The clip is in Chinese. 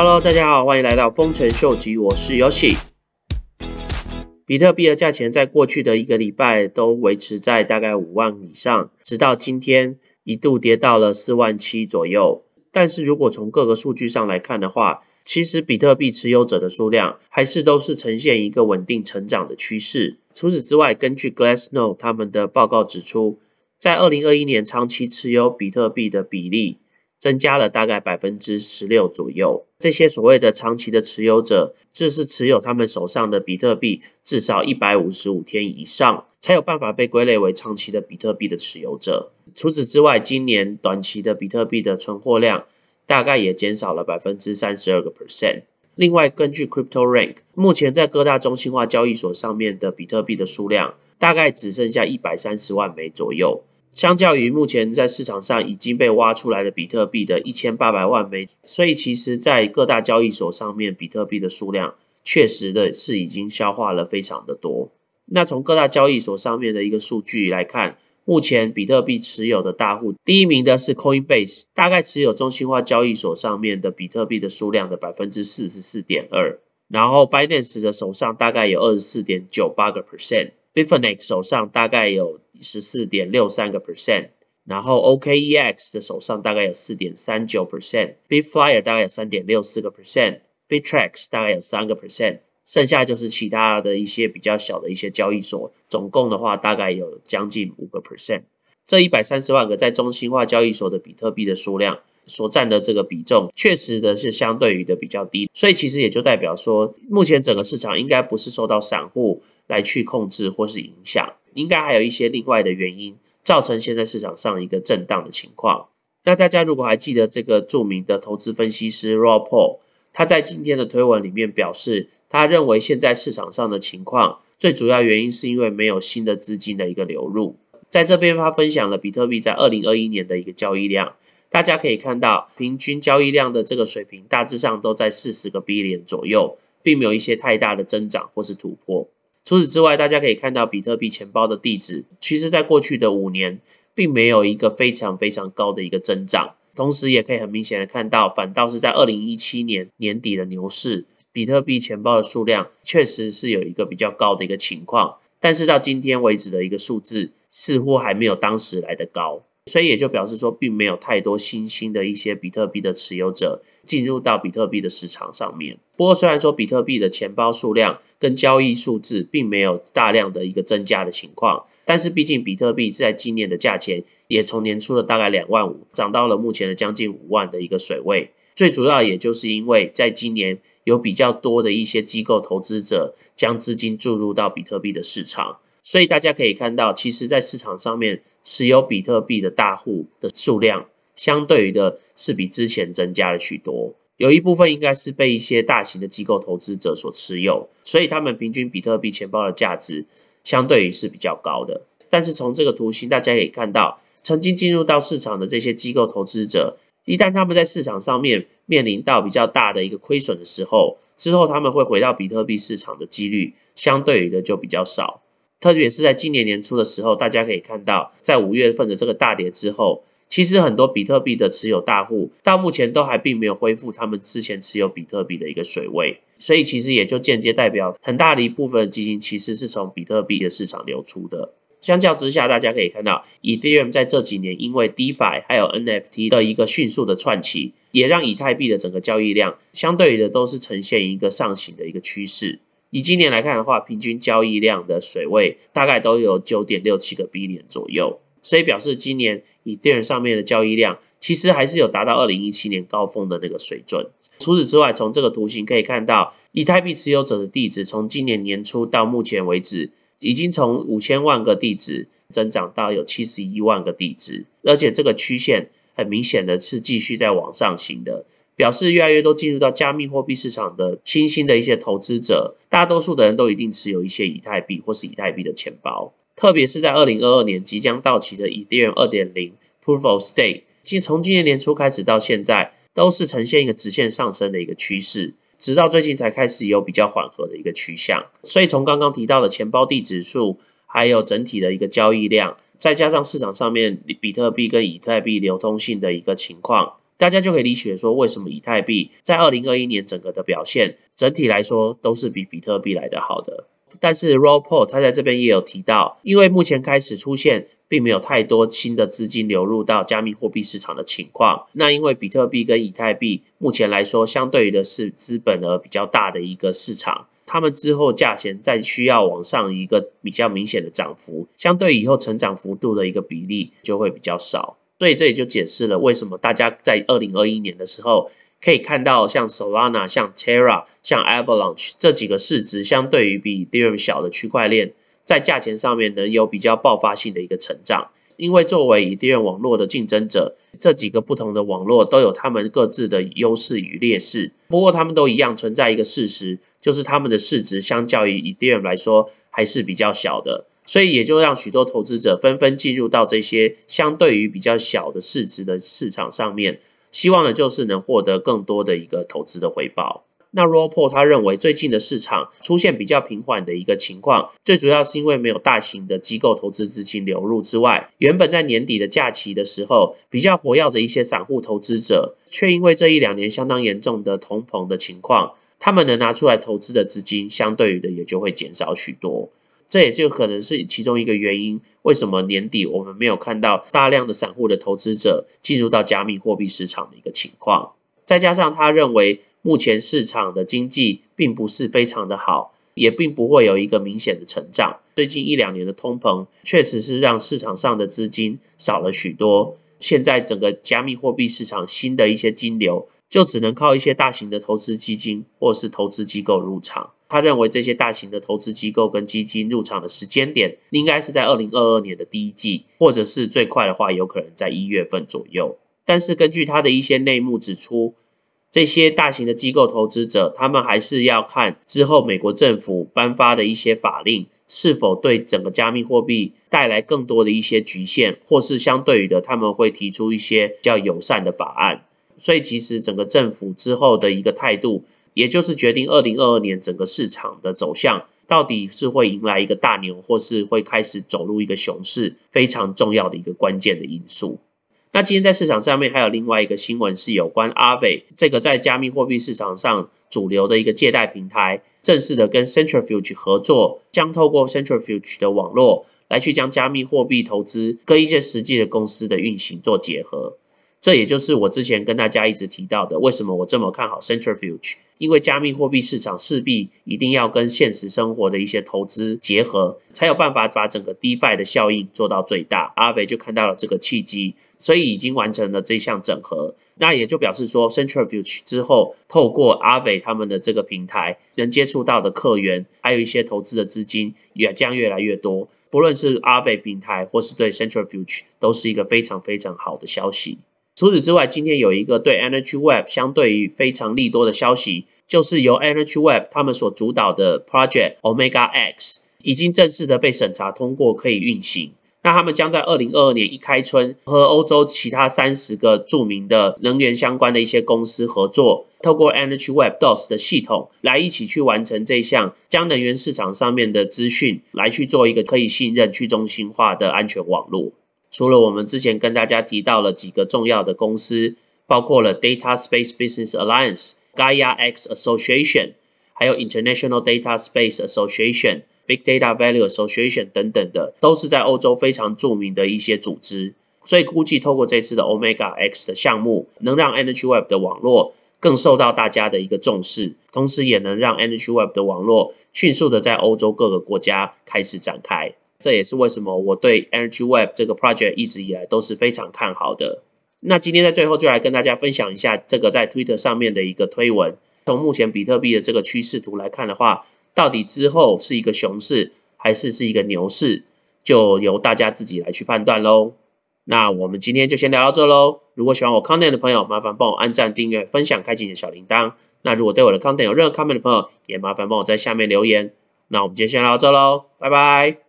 Hello，大家好，欢迎来到丰臣秀吉，我是 Yoshi。比特币的价钱在过去的一个礼拜都维持在大概五万以上，直到今天一度跌到了四万七左右。但是如果从各个数据上来看的话，其实比特币持有者的数量还是都是呈现一个稳定成长的趋势。除此之外，根据 Glassnode 他们的报告指出，在二零二一年长期持有比特币的比例。增加了大概百分之十六左右。这些所谓的长期的持有者，这是持有他们手上的比特币至少一百五十五天以上，才有办法被归类为长期的比特币的持有者。除此之外，今年短期的比特币的存货量大概也减少了百分之三十二个 percent。另外，根据 Crypto Rank，目前在各大中心化交易所上面的比特币的数量大概只剩下一百三十万枚左右。相较于目前在市场上已经被挖出来的比特币的一千八百万枚，所以其实，在各大交易所上面，比特币的数量确实的是已经消化了非常的多。那从各大交易所上面的一个数据来看，目前比特币持有的大户，第一名的是 Coinbase，大概持有中心化交易所上面的比特币的数量的百分之四十四点二，然后 Binance 的手上大概有二十四点九八个 percent Bifinex 手上大概有。十四点六三个 percent，然后 OKEX 的手上大概有四点三九 percent，Bitflyer 大概有三点六四个 percent，Bittrex 大概有三个 percent，剩下就是其他的一些比较小的一些交易所，总共的话大概有将近五个 percent。这一百三十万个在中心化交易所的比特币的数量所占的这个比重，确实的是相对于的比较低，所以其实也就代表说，目前整个市场应该不是受到散户来去控制或是影响。应该还有一些另外的原因，造成现在市场上一个震荡的情况。那大家如果还记得这个著名的投资分析师 Rob Paul，他在今天的推文里面表示，他认为现在市场上的情况最主要原因是因为没有新的资金的一个流入。在这边他分享了比特币在二零二一年的一个交易量，大家可以看到平均交易量的这个水平大致上都在四十个 B 点左右，并没有一些太大的增长或是突破。除此之外，大家可以看到比特币钱包的地址，其实在过去的五年，并没有一个非常非常高的一个增长。同时，也可以很明显的看到，反倒是在二零一七年年底的牛市，比特币钱包的数量确实是有一个比较高的一个情况。但是到今天为止的一个数字，似乎还没有当时来的高。所以也就表示说，并没有太多新兴的一些比特币的持有者进入到比特币的市场上面。不过，虽然说比特币的钱包数量跟交易数字并没有大量的一个增加的情况，但是毕竟比特币在今年的价钱也从年初的大概两万五涨到了目前的将近五万的一个水位。最主要也就是因为在今年有比较多的一些机构投资者将资金注入到比特币的市场。所以大家可以看到，其实，在市场上面持有比特币的大户的数量，相对于的是比之前增加了许多。有一部分应该是被一些大型的机构投资者所持有，所以他们平均比特币钱包的价值相对于是比较高的。但是从这个图形，大家可以看到，曾经进入到市场的这些机构投资者，一旦他们在市场上面面临到比较大的一个亏损的时候，之后他们会回到比特币市场的几率，相对于的就比较少。特别是在今年年初的时候，大家可以看到，在五月份的这个大跌之后，其实很多比特币的持有大户到目前都还并没有恢复他们之前持有比特币的一个水位，所以其实也就间接代表很大的一部分基金其实是从比特币的市场流出的。相较之下，大家可以看到，Ethereum 在这几年因为 DeFi 还有 NFT 的一个迅速的串起，也让以太币的整个交易量相对于的都是呈现一个上行的一个趋势。以今年来看的话，平均交易量的水位大概都有九点六七个 B 点左右，所以表示今年以电上面的交易量其实还是有达到二零一七年高峰的那个水准。除此之外，从这个图形可以看到，以太币持有者的地址从今年年初到目前为止，已经从五千万个地址增长到有七十一万个地址，而且这个曲线很明显的是继续在往上行的。表示越来越多进入到加密货币市场的新兴的一些投资者，大多数的人都一定持有一些以太币或是以太币的钱包。特别是在二零二二年即将到期的 Ethereum 二点零 Proof of Stake，今从今年年初开始到现在，都是呈现一个直线上升的一个趋势，直到最近才开始有比较缓和的一个趋向。所以从刚刚提到的钱包地指数，还有整体的一个交易量，再加上市场上面比特币跟以太币流通性的一个情况。大家就可以理解说，为什么以太币在二零二一年整个的表现，整体来说都是比比特币来的好的。但是 r o p o r 他在这边也有提到，因为目前开始出现并没有太多新的资金流入到加密货币市场的情况。那因为比特币跟以太币目前来说，相对于的是资本额比较大的一个市场，他们之后价钱再需要往上一个比较明显的涨幅，相对以后成长幅度的一个比例就会比较少。所以这也就解释了为什么大家在二零二一年的时候可以看到像 Solana、像 Terra、像 Avalanche 这几个市值相对于比 Ethereum 小的区块链，在价钱上面能有比较爆发性的一个成长。因为作为 Ethereum 网络的竞争者，这几个不同的网络都有他们各自的优势与劣势。不过他们都一样存在一个事实，就是他们的市值相较于 Ethereum 来说还是比较小的。所以也就让许多投资者纷纷进入到这些相对于比较小的市值的市场上面，希望呢就是能获得更多的一个投资的回报。那 r o p o 他认为最近的市场出现比较平缓的一个情况，最主要是因为没有大型的机构投资资金流入之外，原本在年底的假期的时候比较活跃的一些散户投资者，却因为这一两年相当严重的通膨的情况，他们能拿出来投资的资金相对于的也就会减少许多。这也就可能是其中一个原因，为什么年底我们没有看到大量的散户的投资者进入到加密货币市场的一个情况。再加上他认为目前市场的经济并不是非常的好，也并不会有一个明显的成长。最近一两年的通膨确实是让市场上的资金少了许多，现在整个加密货币市场新的一些金流就只能靠一些大型的投资基金或是投资机构入场。他认为这些大型的投资机构跟基金入场的时间点，应该是在二零二二年的第一季，或者是最快的话，有可能在一月份左右。但是根据他的一些内幕指出，这些大型的机构投资者，他们还是要看之后美国政府颁发的一些法令，是否对整个加密货币带来更多的一些局限，或是相对于的，他们会提出一些较友善的法案。所以其实整个政府之后的一个态度。也就是决定二零二二年整个市场的走向，到底是会迎来一个大牛，或是会开始走入一个熊市，非常重要的一个关键的因素。那今天在市场上面还有另外一个新闻，是有关阿伟这个在加密货币市场上主流的一个借贷平台，正式的跟 Centrifuge 合作，将透过 Centrifuge 的网络来去将加密货币投资跟一些实际的公司的运行做结合。这也就是我之前跟大家一直提到的，为什么我这么看好 Centrifuge？因为加密货币市场势必一定要跟现实生活的一些投资结合，才有办法把整个 DeFi 的效应做到最大。阿伟就看到了这个契机，所以已经完成了这项整合。那也就表示说，Centrifuge 之后，透过阿伟他们的这个平台，能接触到的客源，还有一些投资的资金，也将越来越多。不论是阿伟平台，或是对 Centrifuge，都是一个非常非常好的消息。除此之外，今天有一个对 Energy Web 相对于非常利多的消息，就是由 Energy Web 他们所主导的 Project Omega X 已经正式的被审查通过，可以运行。那他们将在二零二二年一开春，和欧洲其他三十个著名的能源相关的一些公司合作，透过 Energy Web DOS 的系统来一起去完成这项将能源市场上面的资讯来去做一个可以信任、去中心化的安全网络。除了我们之前跟大家提到了几个重要的公司，包括了 Data Space Business Alliance、Gaia X Association，还有 International Data Space Association、Big Data Value Association 等等的，都是在欧洲非常著名的一些组织。所以估计透过这次的 Omega X 的项目，能让 Energy Web 的网络更受到大家的一个重视，同时也能让 Energy Web 的网络迅速的在欧洲各个国家开始展开。这也是为什么我对 Energy Web 这个 project 一直以来都是非常看好的。那今天在最后就来跟大家分享一下这个在 Twitter 上面的一个推文。从目前比特币的这个趋势图来看的话，到底之后是一个熊市还是是一个牛市，就由大家自己来去判断喽。那我们今天就先聊到这喽。如果喜欢我 content 的朋友，麻烦帮我按赞、订阅、分享、开启你的小铃铛。那如果对我的 content 有任何 comment 的朋友，也麻烦帮我在下面留言。那我们今天先聊到这喽，拜拜。